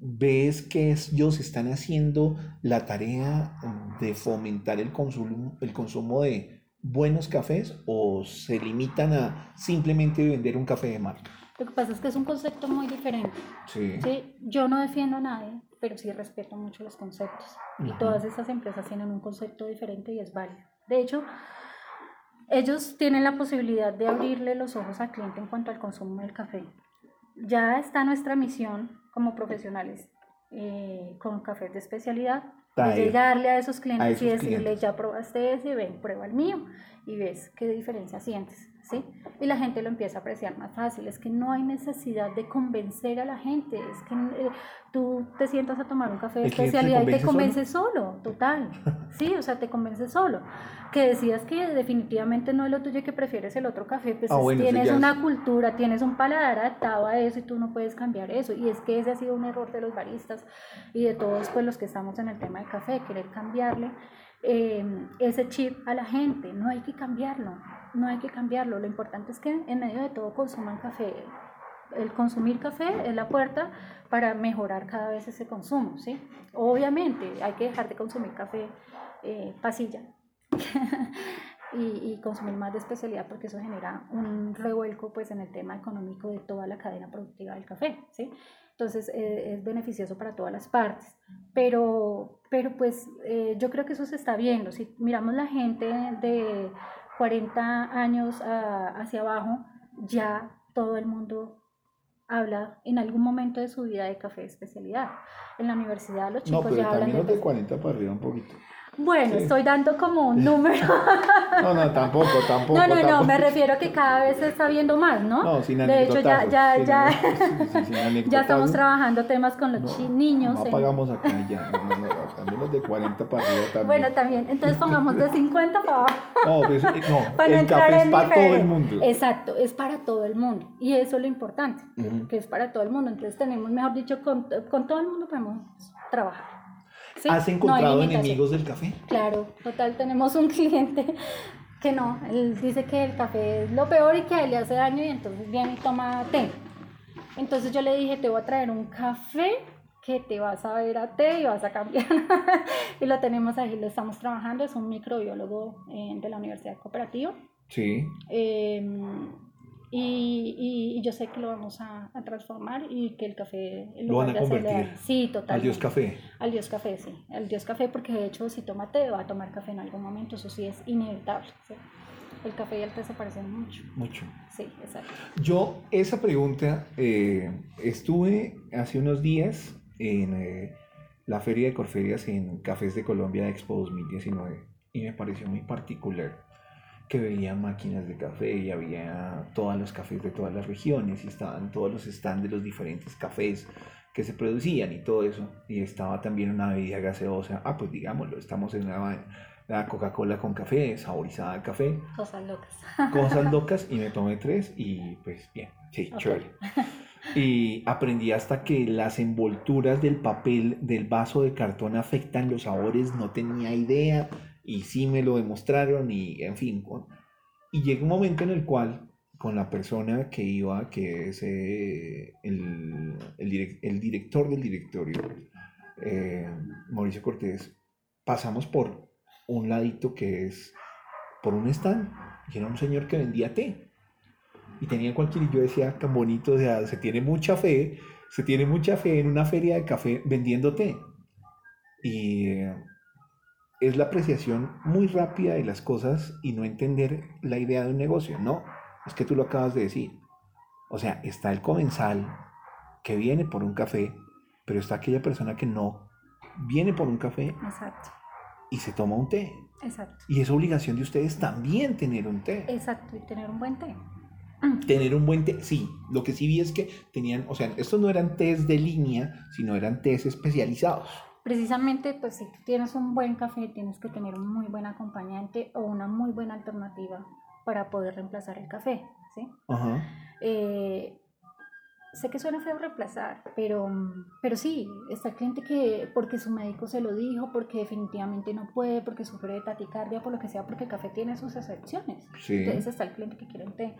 A: ¿Ves que ellos están haciendo la tarea de fomentar el consumo, el consumo de buenos cafés o se limitan a simplemente vender un café de marca?
B: Lo que pasa es que es un concepto muy diferente.
A: Sí.
B: Yo no defiendo a nadie, pero sí respeto mucho los conceptos. Y todas esas empresas tienen un concepto diferente y es válido. De hecho, ellos tienen la posibilidad de abrirle los ojos al cliente en cuanto al consumo del café. Ya está nuestra misión como profesionales eh, con cafés de especialidad llegarle a esos clientes y decirle, ya probaste ese, ven, prueba el mío y ves qué diferencia sientes, ¿sí? Y la gente lo empieza a apreciar más fácil, es que no hay necesidad de convencer a la gente, es que eh, tú te sientas a tomar un café de especialidad y te convences solo? total, sí, o sea, te convences solo. Que decías que definitivamente no es lo tuyo y que prefieres el otro café, pues ah, tienes una cultura, tienes un paladar adaptado a eso y tú no puedes cambiar eso. Y es que ese ha sido un error de los baristas y de todos pues los que estamos en el tema del café, querer cambiarle eh, ese chip a la gente. No hay que cambiarlo, no hay que cambiarlo. Lo importante es que en medio de todo consuman café. El consumir café es la puerta para mejorar cada vez ese consumo, ¿sí? Obviamente hay que dejar de consumir café eh, pasilla y, y, consumir más de especialidad porque eso genera un revuelco pues en el tema económico de toda la cadena productiva del café, ¿sí? Entonces eh, es beneficioso para todas las partes. Pero, pero pues eh, yo creo que eso se está viendo. Si miramos la gente de 40 años hacia abajo, ya todo el mundo habla en algún momento de su vida de café de especialidad. En la universidad los chicos
A: no, pero
B: ya hablan
A: de... de 40 para arriba un poquito.
B: Bueno, estoy dando como un número.
A: No, no, tampoco, tampoco.
B: No, no,
A: no,
B: me refiero a que cada vez se está viendo más, ¿no?
A: No, sin
B: De hecho, ya, ya, ya, ya estamos trabajando temas con los niños.
A: No pagamos acá ya, no, no, también de 40 para arriba también.
B: Bueno, también, entonces pongamos de 50 para abajo.
A: No, pues, no, para el café es para todo el mundo.
B: Exacto, es para todo el mundo. Y eso es lo importante, que es para todo el mundo. Entonces tenemos, mejor dicho, con, con todo el mundo podemos trabajar.
A: ¿Has encontrado enemigos del café?
B: Claro, total, tenemos un cliente que no, él dice que el café es lo peor y que a él le hace daño y entonces viene y toma té. Entonces yo le dije, te voy a traer un café que te vas a ver a té y vas a cambiar. y lo tenemos ahí, lo estamos trabajando, es un microbiólogo eh, de la Universidad Cooperativa.
A: Sí.
B: Em, y, y, yo sé que lo vamos a, a transformar y que el café
A: lo van a convertir
B: sí total
A: al dios café.
B: Al dios café sí. Al dios café porque de hecho si toma té va a tomar café en algún momento. Eso sí es inevitable el café y el té se parecen mucho.
A: Mucho.
B: Sí exacto.
A: Yo esa pregunta eh, estuve hace unos días en eh, la feria de Corferias en Cafés de Colombia Expo 2019 y me pareció muy particular que veía máquinas de café y había todos los cafés de todas las regiones y estaban todos los stands de los diferentes cafés que se producían y todo eso. Y estaba también una bebida gaseosa. Ah, pues digámoslo, estamos en la Coca-Cola con café, saborizada de café.
B: Cosas locas.
A: Cosas locas y me tomé tres y pues bien, sí, chévere. Y aprendí hasta que las envolturas del papel del vaso de cartón afectan los sabores, no tenía idea y sí me lo demostraron y en fin. Y llega un momento en el cual con la persona que iba, que es eh, el, el, director del directorio, eh, Mauricio Cortés, pasamos por un ladito que es por un stand y era un señor que vendía té. Y tenía cualquier, y yo decía, tan bonito, o sea, se tiene mucha fe, se tiene mucha fe en una feria de café vendiendo té. Y es la apreciación muy rápida de las cosas y no entender la idea de un negocio. No, es que tú lo acabas de decir. O sea, está el comensal que viene por un café, pero está aquella persona que no viene por un café
B: Exacto.
A: y se toma un té.
B: Exacto.
A: Y es obligación de ustedes también tener un té.
B: Exacto, y tener un buen té.
A: Tener un buen té, sí. Lo que sí vi es que tenían, o sea, estos no eran tés de línea, sino eran tés especializados
B: precisamente, pues si tú tienes un buen café, tienes que tener un muy buen acompañante o una muy buena alternativa para poder reemplazar el café, ¿sí? Eh, sé que suena feo reemplazar, pero, pero sí, está el cliente que porque su médico se lo dijo, porque definitivamente no puede, porque sufre de taticardia, por lo que sea, porque el café tiene sus excepciones. Entonces está el cliente que quiere un té.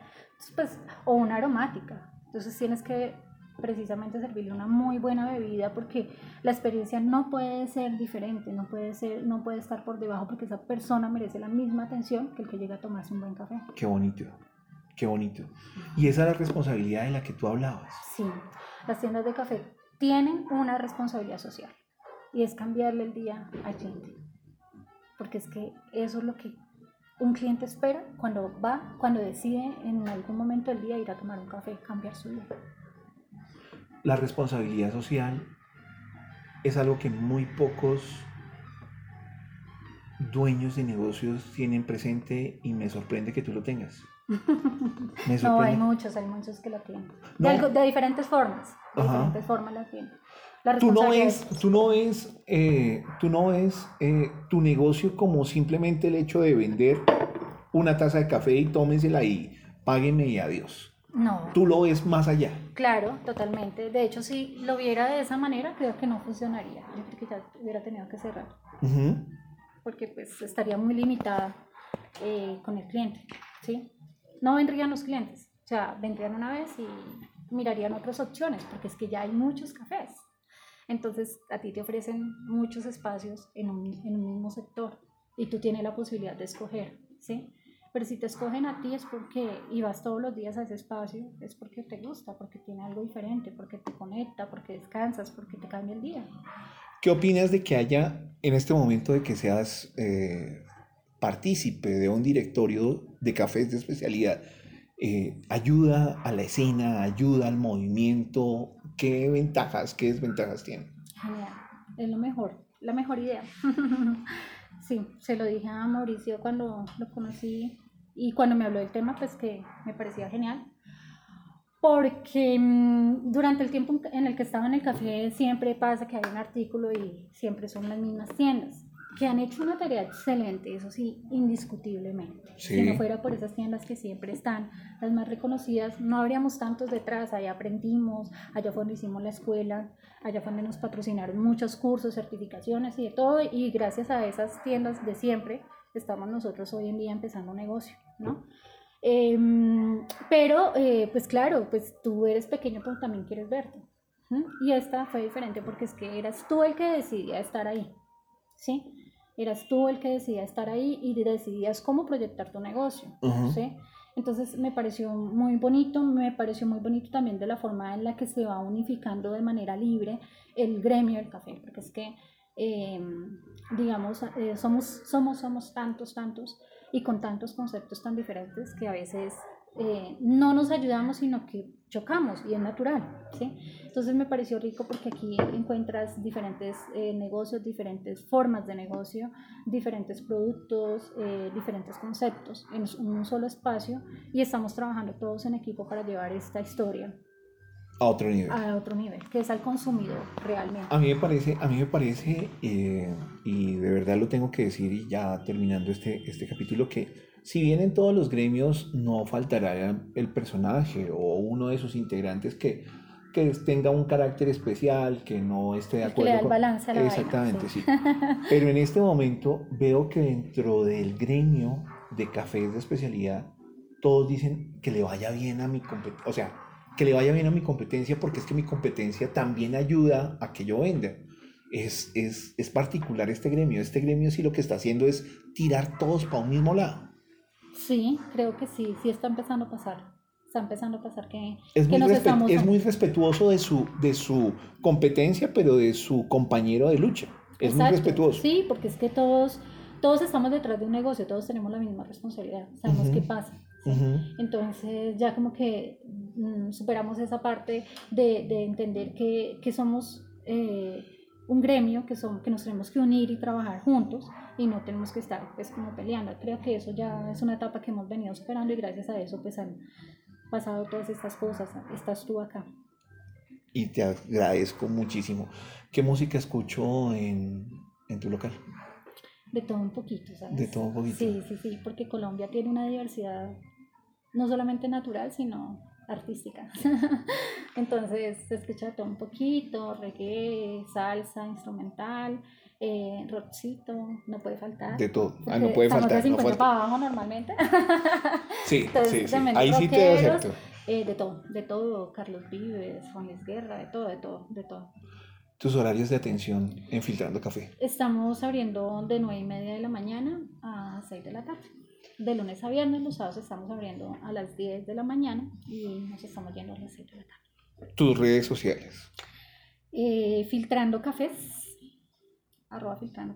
B: pues, o una aromática. Entonces tienes que precisamente servirle una muy buena bebida porque la experiencia no puede ser diferente, no puede ser, no puede estar por debajo porque esa persona merece la misma atención que el que llega a tomarse un buen café.
A: Qué bonito, qué bonito. Y esa es la responsabilidad de la que tú hablabas.
B: Sí, las tiendas de café tienen una responsabilidad social y es cambiarle el día al cliente. Porque es que eso es lo que un cliente espera cuando va, cuando decide en algún momento del día ir a tomar un café, cambiar su vida
A: la responsabilidad social es algo que muy pocos dueños de negocios tienen presente y me sorprende que tú lo tengas.
B: no, hay muchos, hay muchos que lo tienen. De, diferentes formas. De diferentes formas lo tienen.
A: Tú no ves, tú no ves, eh, tú no ves eh, tu negocio como simplemente el hecho de vender una taza de café y tómesela y págueme y adiós.
B: No.
A: Tú lo ves más allá.
B: Claro, totalmente. De hecho, si lo viera de esa manera, creo que no funcionaría. Yo creo que ya hubiera tenido que cerrar. Porque pues estaría muy limitada eh, con el cliente, ¿sí? No vendrían los clientes. O sea, vendrían una vez y mirarían otras opciones, porque es que ya hay muchos cafés. Entonces, a ti te ofrecen muchos espacios en un, en un mismo sector y tú tienes la posibilidad de escoger, ¿sí? Pero si te escogen a ti es porque, y vas todos los días a ese espacio, es porque te gusta, porque tiene algo diferente, porque te conecta, porque descansas, porque te cambia el día.
A: ¿Qué opinas de que haya, en este momento, de que seas eh, partícipe de un directorio de cafés de especialidad? Eh, ayuda a la escena, ayuda al movimiento. ¿Qué ventajas, qué desventajas tiene?
B: Genial, es lo mejor, la mejor idea. Sí, se lo dije a Mauricio cuando lo conocí y cuando me habló del tema, pues que me parecía genial. Porque mm, durante el tiempo en el que estaba en el café siempre pasa que hay un artículo y siempre son las mismas tiendas. Que han hecho una tarea excelente, eso sí, indiscutiblemente. Si no fuera por esas tiendas que siempre están, las más reconocidas, no habríamos tantos detrás, allá aprendimos, allá fue donde hicimos la escuela, allá fue donde nos patrocinaron muchos cursos, certificaciones y de todo, y gracias a esas tiendas de siempre, estamos nosotros hoy en día empezando un negocio, ¿no? Em, pero, eh, pues claro, pues tú eres pequeño, pero también quieres verte. Y esta fue diferente porque es que eras tú el que decidía estar ahí, ¿sí? Eras tú el que decidía estar ahí y decidías cómo proyectar tu negocio, ¿sí? Entonces me pareció muy bonito, me pareció muy bonito también de la forma en la que se va unificando de manera libre el gremio del café, porque es que, em, digamos, eh, somos, somos, somos tantos, tantos y con tantos conceptos tan diferentes que a veces eh, no nos ayudamos, sino que chocamos y es natural, ¿sí? Entonces me pareció rico porque aquí encuentras diferentes eh, negocios, diferentes formas de negocio, diferentes productos, eh, diferentes conceptos en un solo espacio y estamos trabajando todos en equipo para llevar esta historia
A: a otro nivel.
B: A otro nivel, que es al consumidor realmente.
A: A mí me parece, a mí me parece y de verdad lo tengo que decir y ya terminando este, este capítulo que si bien en todos los gremios no faltará el personaje o uno de sus integrantes que, que tenga un carácter especial, que no esté de acuerdo.
B: Que le balance a la
A: Exactamente, sí. Pero en este momento veo que dentro del gremio de cafés de especialidad, todos dicen que le vaya bien a mi competencia, o sea, que le vaya bien a mi competencia porque es que mi competencia también ayuda a que yo venda. Es, es, es particular este gremio. Este gremio sí lo que está haciendo es tirar todos para un mismo lado.
B: Sí, creo que sí, sí está empezando a pasar. Está empezando a pasar que,
A: es, muy,
B: nos
A: estamos... es muy respetuoso de su, de su competencia, pero de su compañero de lucha. Es muy respetuoso.
B: Sí, porque es que todos, todos estamos detrás de un negocio, todos tenemos la misma responsabilidad, sabemos qué pasa. Entonces ya como que mm, superamos esa parte de, de entender que, que somos eh, un gremio, que, son, que nos tenemos que unir y trabajar juntos y no tenemos que estar pues como peleando. Creo que eso ya es una etapa que hemos venido superando y gracias a eso pues han pasado todas estas cosas. Estás tú acá.
A: Y te agradezco muchísimo. ¿Qué música escucho en, en tu local?
B: De todo un poquito, ¿sabes?
A: De todo un poquito.
B: Sí, sí, sí, porque Colombia tiene una diversidad no solamente natural, sino artística. Entonces se escucha todo un poquito, reggae, salsa, instrumental, eh, rockcito, no puede faltar.
A: De todo, ah, no puede faltar.
B: De 50 para abajo normalmente.
A: sí, sí, sí. ahí sí te acepto.
B: Eh, de todo, de todo, Carlos Vives, Juan Luis Guerra, de todo, de todo, de todo.
A: ¿Tus horarios de atención en Filtrando Café?
B: Estamos abriendo de 9 y media de la mañana a 6 de la tarde. De lunes a viernes, los sábados estamos abriendo a las 10 de la mañana y nos estamos yendo a las 6 de la tarde.
A: ¿Tus redes sociales?
B: Eh, filtrando cafés arroba filtrando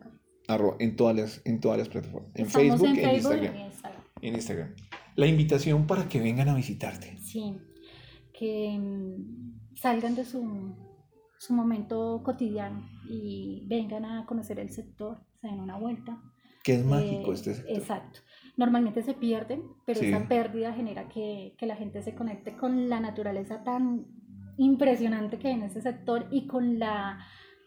A: en todas las, en todas las plataformas. En Facebook, en, Instagram, en, Instagram, La invitación para que vengan a visitarte.
B: Sí, que mm, salgan de su, su momento cotidiano y vengan a conocer el sector, se den una vuelta.
A: Que es mágico eh, este sector.
B: Exacto. Normalmente se pierden, pero esa pérdida genera que, que la gente se conecte con la naturaleza tan impresionante que hay en ese sector y con la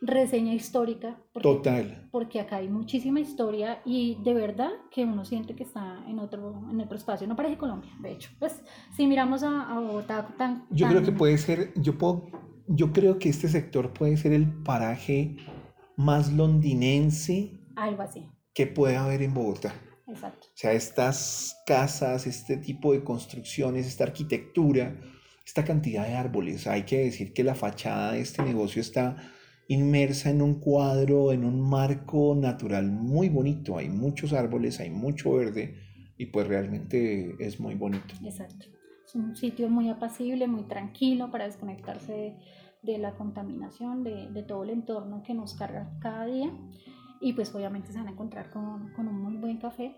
B: reseña histórica.
A: Total.
B: Porque acá hay muchísima historia y de verdad que uno siente que está en otro, en otro espacio. No parece Colombia, de hecho. Pues si miramos a, a Bogotá tan...
A: Yo creo que puede ser, yo, puedo, yo creo que este sector puede ser el paraje más londinense.
B: Algo así.
A: Que puede haber en Bogotá.
B: Exacto.
A: O sea, estas casas, este tipo de construcciones, esta arquitectura, esta cantidad de árboles. Hay que decir que la fachada de este negocio está inmersa en un cuadro, en un marco natural muy bonito. Hay muchos árboles, hay mucho verde y pues realmente es muy bonito.
B: Exacto. Es un sitio muy apacible, muy tranquilo para desconectarse de, la contaminación, de, todo el entorno que nos carga cada día. Y pues obviamente se van a encontrar con, un muy buen café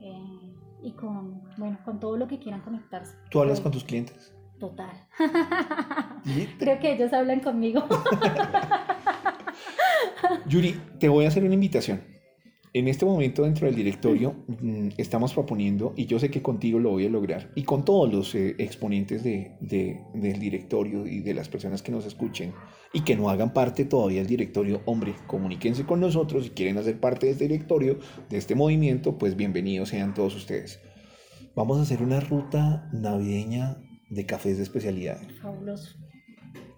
B: eh, y con, bueno, con todo lo que quieran conectarse.
A: ¿Tú hablas con tus clientes?
B: Total. Creo que ellos hablan conmigo.
A: Yuri, te voy a hacer una invitación. En este momento dentro del directorio mm, estamos proponiendo, y yo sé que contigo lo voy a lograr, y con todos los eh, exponentes de, del directorio y de las personas que nos escuchen y que no hagan parte todavía del directorio, hombre, comuníquense con nosotros si quieren hacer parte de este directorio, de este movimiento, pues bienvenidos sean todos ustedes. Vamos a hacer una ruta navideña de cafés de especialidad.
B: Fabuloso.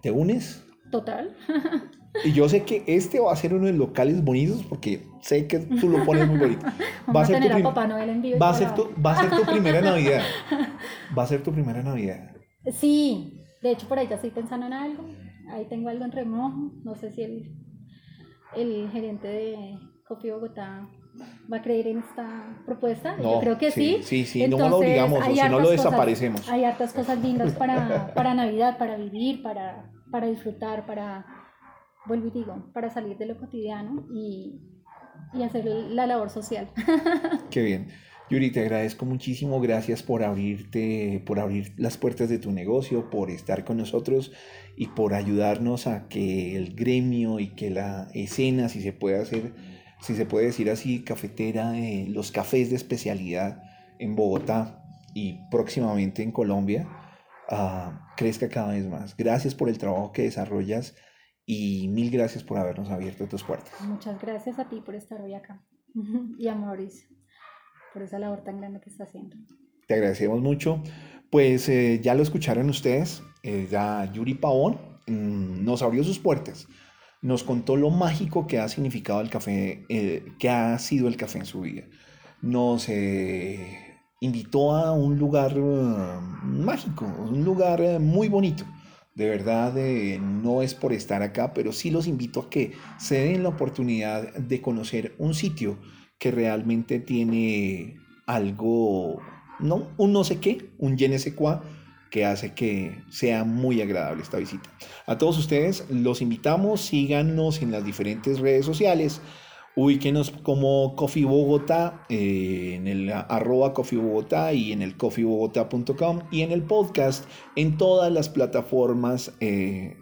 A: ¿Te unes?
B: Total.
A: Y yo sé que este va a ser uno de los locales bonitos porque sé que tú lo pones muy bonito.
B: Va a ser, tu, va
A: a ser tu, va a ser tu primera Navidad. Va a ser tu primera Navidad.
B: Sí, de hecho por ahí ya estoy pensando en algo. Ahí tengo algo en remojo. No sé si el, el gerente de Coffee Bogotá va a creer en esta propuesta. Yo creo que sí.
A: Sí, sí, no lo obligamos, si no lo desaparecemos.
B: hay hartas cosas lindas para, para Navidad, para vivir, para, para disfrutar, para vuelvo y digo, para salir de lo cotidiano y, y hacer la labor social.
A: Qué bien. Yuri, te agradezco muchísimo, gracias por abrirte, por abrir las puertas de tu negocio, por estar con nosotros y por ayudarnos a que el gremio y que la escena, si se puede hacer, si se puede decir así, cafetera, eh, los cafés de especialidad en Bogotá y próximamente en Colombia, uh, crezca cada vez más. Gracias por el trabajo que desarrollas y mil gracias por habernos abierto tus puertas.
B: Muchas gracias a ti por estar hoy acá y a Mauricio por esa labor tan grande que está haciendo.
A: Te agradecemos mucho. Pues eh, ya lo escucharon ustedes, eh, ya Yuri Pavón mm, nos abrió sus puertas, nos contó lo mágico que ha significado el café, eh, que ha sido el café en su vida. Nos invitó a un lugar mágico, un lugar muy bonito de verdad, eh, no es por estar acá, pero sí los invito a que se den la oportunidad de conocer un sitio que realmente tiene algo, no, un no sé qué, un je ne que hace que sea muy agradable esta visita. A todos ustedes los invitamos, síganos en las diferentes redes sociales ubíquenos como Coffee Bogotá, eh, en el arroba Coffee Bogotá y en el coffeebogotá.com y en el podcast en todas las plataformas eh,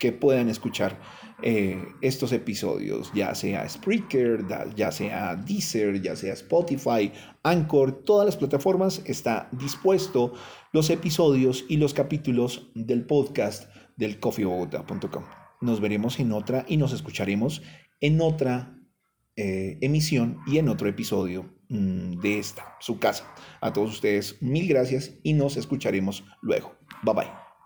A: que puedan escuchar eh, estos episodios, ya sea Spreaker, ya sea Deezer, ya sea Spotify, Anchor, todas las plataformas está dispuesto los episodios y los capítulos del podcast del coffeebogotá.com. Nos veremos en otra y nos escucharemos en otra eh, emisión y en otro episodio mm, de esta, su casa. A todos ustedes, mil gracias y nos escucharemos luego. Bye bye.